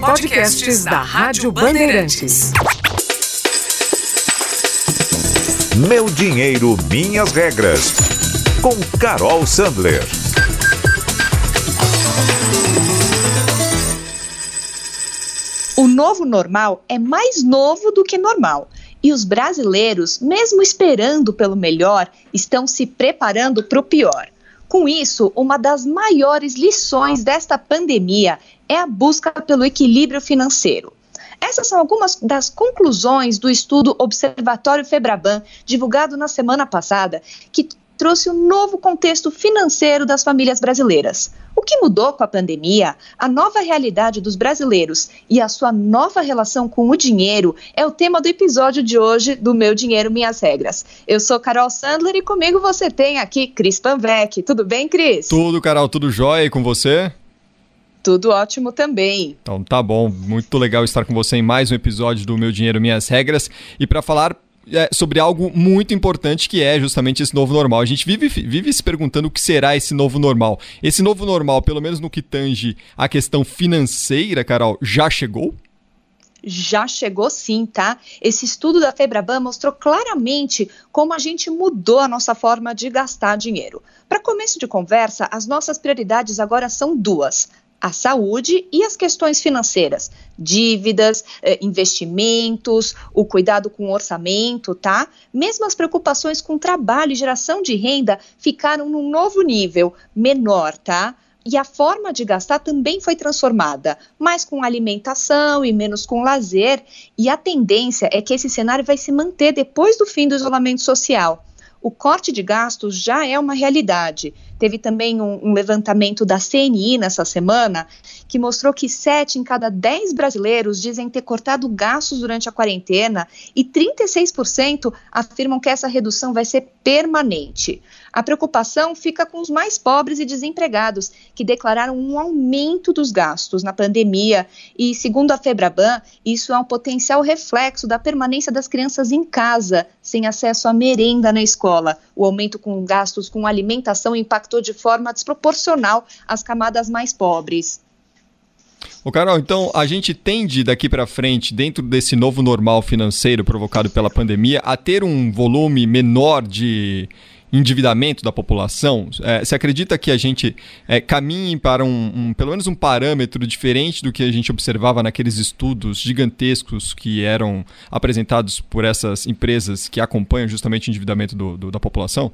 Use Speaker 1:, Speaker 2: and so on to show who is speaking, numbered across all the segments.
Speaker 1: Podcasts da Rádio Bandeirantes.
Speaker 2: Meu dinheiro, minhas regras. Com Carol Sandler.
Speaker 3: O novo normal é mais novo do que normal. E os brasileiros, mesmo esperando pelo melhor, estão se preparando para o pior. Com isso, uma das maiores lições desta pandemia é a busca pelo equilíbrio financeiro. Essas são algumas das conclusões do estudo Observatório Febraban, divulgado na semana passada, que trouxe um novo contexto financeiro das famílias brasileiras. O que mudou com a pandemia, a nova realidade dos brasileiros e a sua nova relação com o dinheiro é o tema do episódio de hoje do Meu Dinheiro Minhas Regras. Eu sou Carol Sandler e comigo você tem aqui Cris Panvec. Tudo bem, Cris?
Speaker 4: Tudo, Carol, tudo jóia e com você?
Speaker 3: Tudo ótimo também.
Speaker 4: Então tá bom, muito legal estar com você em mais um episódio do Meu Dinheiro Minhas Regras. E para falar é, sobre algo muito importante que é justamente esse novo normal. A gente vive, vive se perguntando o que será esse novo normal. Esse novo normal, pelo menos no que tange a questão financeira, Carol, já chegou?
Speaker 3: Já chegou sim, tá? Esse estudo da Febraban mostrou claramente como a gente mudou a nossa forma de gastar dinheiro. Para começo de conversa, as nossas prioridades agora são duas: a saúde e as questões financeiras, dívidas, eh, investimentos, o cuidado com o orçamento, tá? Mesmo as preocupações com trabalho e geração de renda ficaram num novo nível, menor, tá? E a forma de gastar também foi transformada, mais com alimentação e menos com lazer. E a tendência é que esse cenário vai se manter depois do fim do isolamento social o corte de gastos já é uma realidade. Teve também um, um, levantamento da CNI nessa semana que mostrou que 7 em cada 10 brasileiros dizem ter cortado gastos durante a quarentena e 36% afirmam que essa redução vai ser permanente. A preocupação fica com os mais pobres e desempregados, que declararam um aumento dos gastos na pandemia. E, segundo a Febraban, isso é um potencial reflexo da permanência das crianças em casa, sem acesso à merenda na escola. O aumento com gastos com alimentação impactou de forma desproporcional as camadas mais pobres.
Speaker 4: Ô Carol, então a gente tende daqui para frente, dentro desse novo normal financeiro provocado pela pandemia, a ter um volume menor de endividamento da população? É, você acredita que a gente é, caminhe para um, um, pelo menos um parâmetro diferente do que a gente observava naqueles estudos gigantescos que eram apresentados por essas empresas que acompanham justamente o endividamento do, do, da população?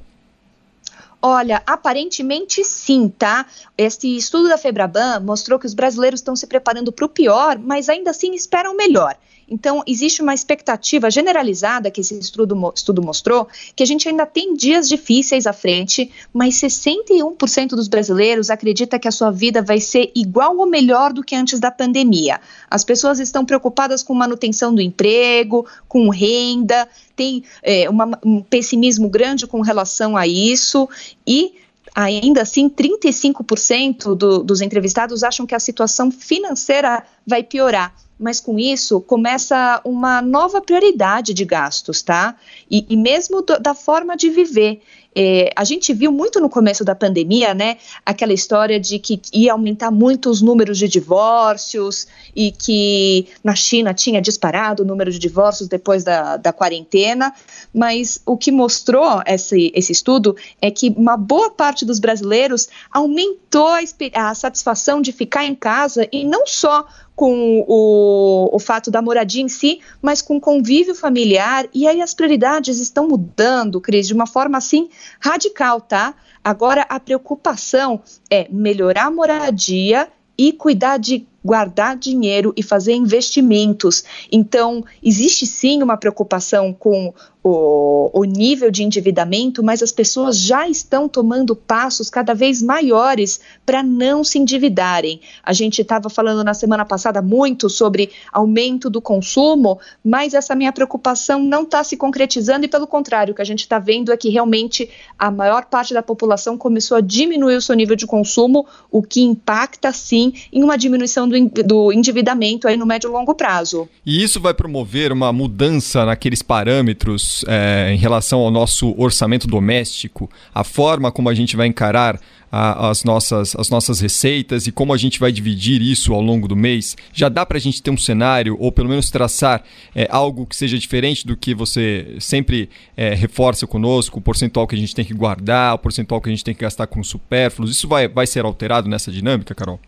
Speaker 3: Olha, aparentemente sim, tá? Este estudo da Febraban mostrou que os brasileiros estão se preparando para o pior, mas ainda assim esperam melhor. Então, existe uma expectativa generalizada que esse estudo, estudo mostrou, que a gente ainda tem dias difíceis à frente, mas 61% dos brasileiros acredita que a sua vida vai ser igual ou melhor do que antes da pandemia. As pessoas estão preocupadas com manutenção do emprego, com renda, tem é, uma, um pessimismo grande com relação a isso e ainda assim, 35% do, dos entrevistados acham que a situação financeira vai piorar mas com isso começa uma nova prioridade de gastos, tá? E, e mesmo do, da forma de viver. É, a gente viu muito no começo da pandemia, né, aquela história de que ia aumentar muito os números de divórcios e que na China tinha disparado o número de divórcios depois da, da quarentena, mas o que mostrou esse, esse estudo é que uma boa parte dos brasileiros aumentou a, a satisfação de ficar em casa e não só com o, o fato da moradia em si, mas com convívio familiar, e aí as prioridades estão mudando, Cris, de uma forma assim radical, tá? Agora a preocupação é melhorar a moradia e cuidar de guardar dinheiro e fazer investimentos. Então, existe sim uma preocupação com o, o, nível de endividamento, mas as pessoas já estão tomando passos cada vez maiores para não se endividarem. A gente estava falando na semana passada muito sobre aumento do consumo, mas essa minha preocupação não está se concretizando e, pelo contrário, o que a gente está vendo é que realmente a maior parte da população começou a diminuir o seu nível de consumo, o que impacta sim em uma diminuição do do, do endividamento aí no médio e longo prazo.
Speaker 4: E isso vai promover uma mudança naqueles parâmetros é, em relação ao nosso orçamento doméstico, a forma como a gente vai encarar a, as, nossas, as nossas receitas e como a gente vai dividir isso ao longo do mês? Já dá para a gente ter um cenário, ou pelo menos traçar é, algo que seja diferente do que você sempre é, reforça conosco, o percentual que a gente tem que guardar, o percentual que a gente tem que gastar com supérfluos? Isso vai, vai ser alterado nessa dinâmica, Carol?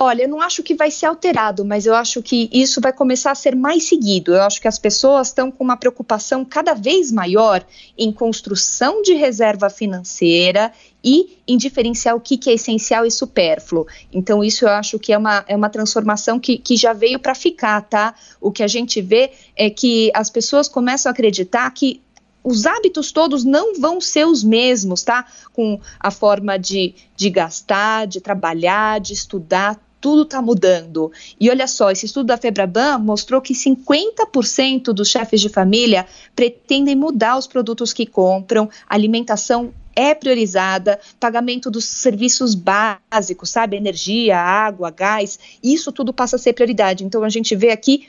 Speaker 3: Olha, eu não acho que vai ser alterado, mas eu acho que isso vai começar a ser mais seguido. Eu acho que as pessoas estão com uma preocupação cada vez maior em construção de reserva financeira e em diferenciar o que, que é essencial e supérfluo. Então, isso eu acho que é uma, é uma transformação que, que já veio para ficar, tá? O que a gente vê é que as pessoas começam a acreditar que os hábitos todos não vão ser os mesmos, tá? Com a forma de, de gastar, de trabalhar, de estudar, tudo está mudando. E olha só, esse estudo da Febraban mostrou que 50% dos chefes de família pretendem mudar os produtos que compram, alimentação é priorizada, pagamento dos serviços básicos, sabe, energia, água, gás, isso tudo passa a ser prioridade. Então a gente vê aqui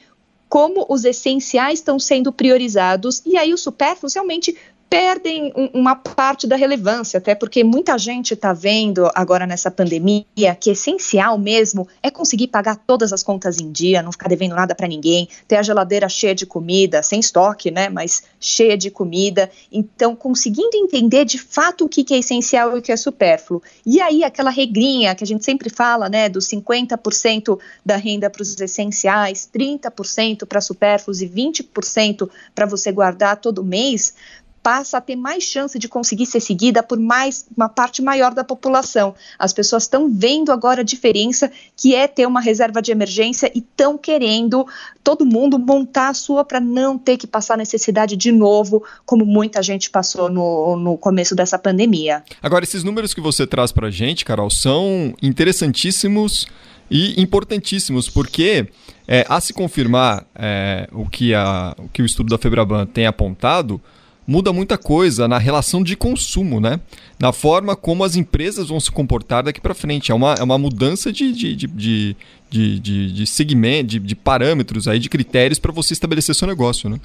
Speaker 3: como os essenciais estão sendo priorizados e aí os supérfluos realmente perdem um, uma parte da relevância, até porque muita gente está vendo agora nessa pandemia que essencial mesmo é conseguir pagar todas as contas em dia, não ficar devendo nada para ninguém, ter a geladeira cheia de comida, sem estoque, né, mas cheia de comida. Então, conseguindo entender de fato o que, que é essencial e o que é supérfluo. E aí, aquela regrinha que a gente sempre fala, né, dos 50% da renda para os essenciais, 30% para supérfluos e 20% para você guardar todo mês passa a ter mais chance de conseguir ser seguida por mais uma parte maior da população. As pessoas estão vendo agora a diferença que é ter uma reserva de emergência e estão querendo todo mundo montar a sua para não ter que passar necessidade de novo, como muita gente passou no, no começo dessa pandemia.
Speaker 4: Agora, esses números que você traz para a gente, Carol, são interessantíssimos e importantíssimos, porque é, a se confirmar é, o, que a, o que o estudo da Febraban tem apontado, muda muita coisa na relação de consumo, né? Na forma como as empresas vão se comportar daqui para frente. É uma, é uma mudança de, de, de, de, de, de, segmento, de, de parâmetros aí, de critérios para você estabelecer seu negócio, né?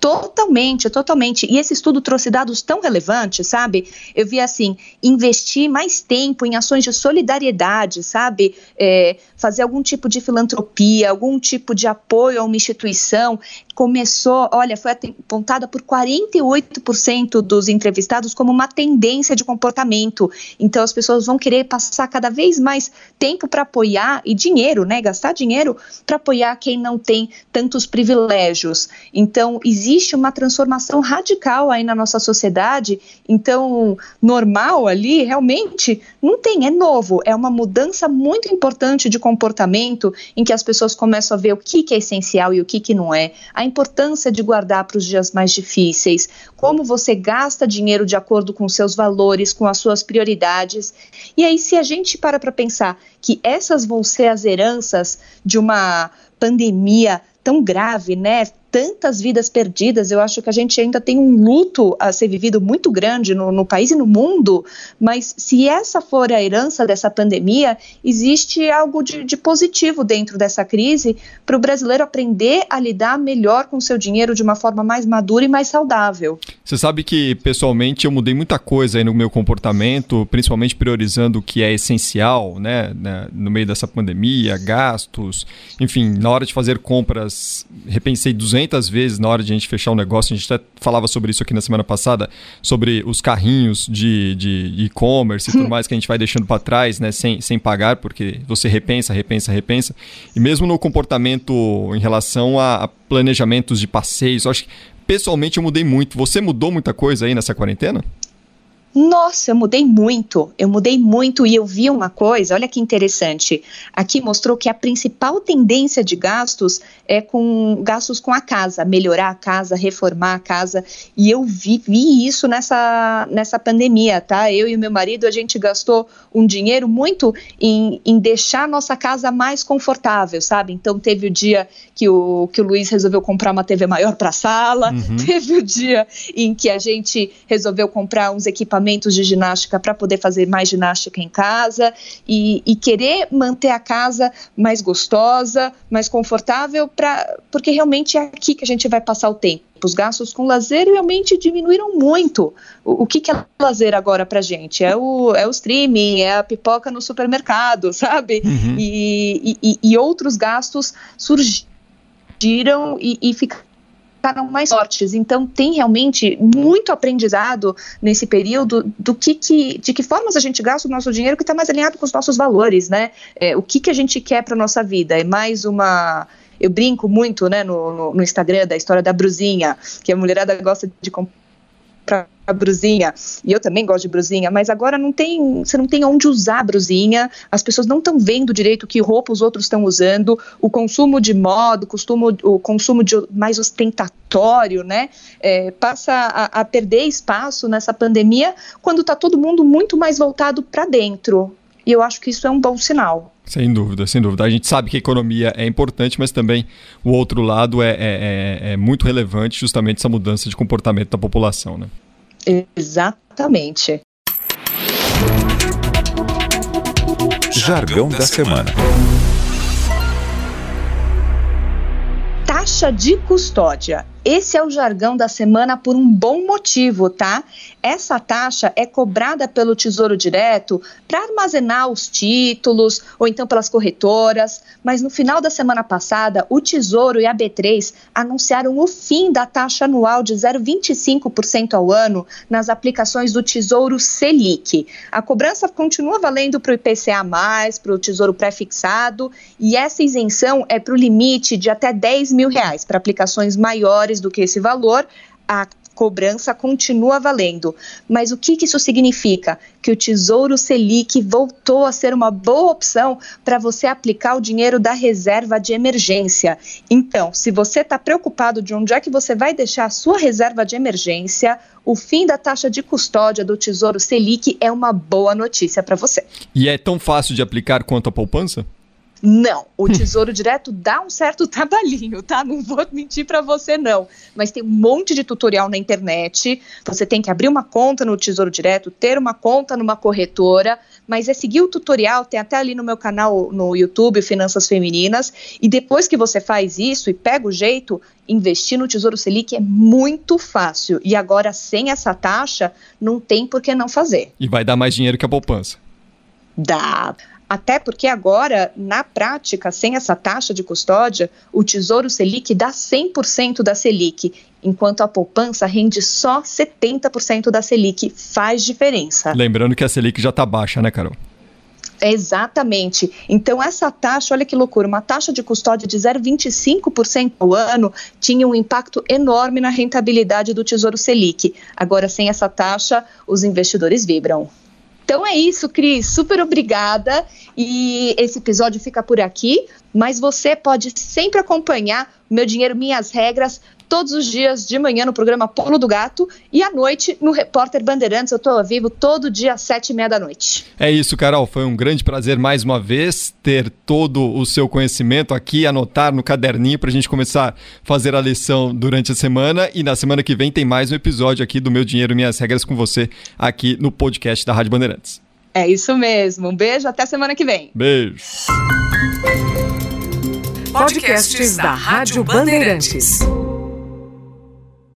Speaker 3: Totalmente, totalmente. E esse estudo trouxe dados tão relevantes, sabe? Eu vi assim, investir mais tempo em ações de solidariedade, sabe? É, fazer algum tipo de filantropia, algum tipo de apoio a uma instituição. Começou, olha, foi apontada por 48% dos entrevistados como uma tendência de comportamento. Então as pessoas vão querer passar cada vez mais tempo para apoiar e dinheiro, né? Gastar dinheiro para apoiar quem não tem tantos privilégios. Então, existe uma transformação radical aí na nossa sociedade. Então, normal ali, realmente, não tem, é novo. É uma mudança muito importante de comportamento em que as pessoas começam a ver o que, que é essencial e o que, que não é. A importância de guardar para os dias mais difíceis, como você gasta dinheiro de acordo com seus valores, com as suas prioridades. E aí, se a gente para para pensar que essas vão ser as heranças de uma pandemia tão grave, né? Tantas vidas perdidas. Eu acho que a gente ainda tem um luto a ser vivido muito grande no, no, país e no mundo, mas se essa for a herança dessa pandemia, existe algo de, de positivo dentro dessa crise para o brasileiro aprender a lidar melhor com o seu dinheiro de uma forma mais madura e mais saudável.
Speaker 4: Você sabe que, pessoalmente, eu mudei muita coisa aí no meu comportamento, principalmente priorizando o que é essencial, né, né no meio dessa pandemia, gastos, enfim, na hora de fazer compras, repensei 200 200 vezes na hora de a gente fechar um negócio. A gente até falava sobre isso aqui na semana passada, sobre os carrinhos de e-commerce e tudo mais que a gente vai deixando para trás, né, sem, sem pagar, porque você repensa, repensa, repensa. E mesmo no comportamento em relação a, a planejamentos de passeios, eu acho que pessoalmente eu mudei muito. Você mudou muita coisa aí nessa quarentena?
Speaker 3: Nossa, eu mudei muito, eu mudei muito e eu vi uma coisa, olha que interessante. Aqui mostrou que a principal tendência de gastos é com gastos com a casa, melhorar a casa, reformar a casa. E eu vi, vi isso nessa, nessa pandemia, tá? Eu e meu marido, a gente gastou um dinheiro muito em, em deixar a nossa casa mais confortável, sabe? Então teve o dia que o, que o Luiz resolveu comprar uma TV maior para a sala, uhum. teve o dia em que a gente resolveu comprar uns equipamentos equipamentos de ginástica para poder fazer mais ginástica em casa e, e, querer manter a casa mais gostosa, mais confortável, pra, porque realmente é aqui que a gente vai passar o tempo. Os gastos com lazer realmente diminuíram muito. O, o que, que é lazer agora para gente? É o, é o streaming, é a pipoca no supermercado, sabe? Uhum. E, e, e, outros gastos surgiram e, e ficaram ficaram mais fortes. Então tem realmente muito aprendizado nesse período do que, que de que formas a gente gasta o nosso dinheiro que está mais alinhado com os nossos valores, né? É, o que, que a gente quer para nossa vida? É mais uma eu brinco muito né, no, no, Instagram da história da brusinha, que a mulherada gosta de comprar a brusinha, e eu também gosto de brusinha, mas agora não tem, você não tem onde usar a brusinha, as pessoas não estão vendo direito que roupa os outros estão usando, o consumo de moda, o, costumo, o consumo de mais ostentatório, né, é, passa a, a perder espaço nessa pandemia, quando está todo mundo muito mais voltado para dentro, e eu acho que isso é um bom sinal.
Speaker 4: Sem dúvida, sem dúvida. A gente sabe que a economia é importante, mas também o outro lado é, é, é, é muito relevante, justamente essa mudança de comportamento da população. Né?
Speaker 3: Exatamente.
Speaker 2: Jargão da semana.
Speaker 3: Taxa de custódia esse é o jargão da semana por um bom motivo, tá? Essa taxa é cobrada pelo Tesouro Direto para armazenar os títulos ou então pelas corretoras, mas no final da semana passada, o Tesouro e a B3 anunciaram o fim da taxa anual de 0,25% ao ano nas aplicações do Tesouro Selic. A cobrança continua valendo para o IPCA, para o Tesouro pré-fixado, e essa isenção é para o limite de até 10 mil reais para aplicações maiores do que esse valor, a cobrança continua valendo. Mas o que, que, isso significa? Que o Tesouro Selic voltou a ser uma boa opção para você aplicar o dinheiro da reserva de emergência. Então, se você está preocupado de onde é que você vai deixar a sua reserva de emergência, o fim da taxa de custódia do Tesouro Selic é uma boa notícia para você.
Speaker 4: E é tão fácil de aplicar quanto a poupança?
Speaker 3: Não, o Tesouro Direto dá um certo trabalhinho, tá? Não vou mentir para você não, mas tem um monte de tutorial na internet. Você tem que abrir uma conta no Tesouro Direto, ter uma conta numa corretora, mas é seguir o tutorial, tem até ali no meu canal no YouTube, Finanças Femininas, e depois que você faz isso e pega o jeito, investir no Tesouro Selic é muito fácil. E agora sem essa taxa, não tem por que não fazer.
Speaker 4: E vai dar mais dinheiro que a poupança.
Speaker 3: Dá. Até porque agora, na prática, sem essa taxa de custódia, o Tesouro Selic dá 100% da Selic, enquanto a poupança rende só 70% da Selic. Faz diferença.
Speaker 4: Lembrando que a Selic já está baixa, né, Carol?
Speaker 3: Exatamente. Então, essa taxa, olha que loucura, uma taxa de custódia de 0,25% ao ano tinha um impacto enorme na rentabilidade do Tesouro Selic. Agora, sem essa taxa, os investidores vibram. Então é isso, Cris. Super obrigada. E esse episódio fica por aqui, mas você pode sempre acompanhar Meu Dinheiro Minhas Regras todos os dias de manhã no programa Polo do Gato e à noite no Repórter Bandeirantes. Eu estou ao vivo todo dia às sete e meia da noite.
Speaker 4: É isso, Carol. Foi um grande prazer mais uma vez ter todo o seu conhecimento aqui, anotar no caderninho para a gente começar a fazer a lição durante a semana. E na semana que vem tem mais um episódio aqui do Meu Dinheiro Minhas Regras com você aqui no podcast da Rádio Bandeirantes.
Speaker 3: É isso mesmo. Um beijo, até semana que vem.
Speaker 4: Beijo.
Speaker 1: Podcasts da Rádio Bandeirantes.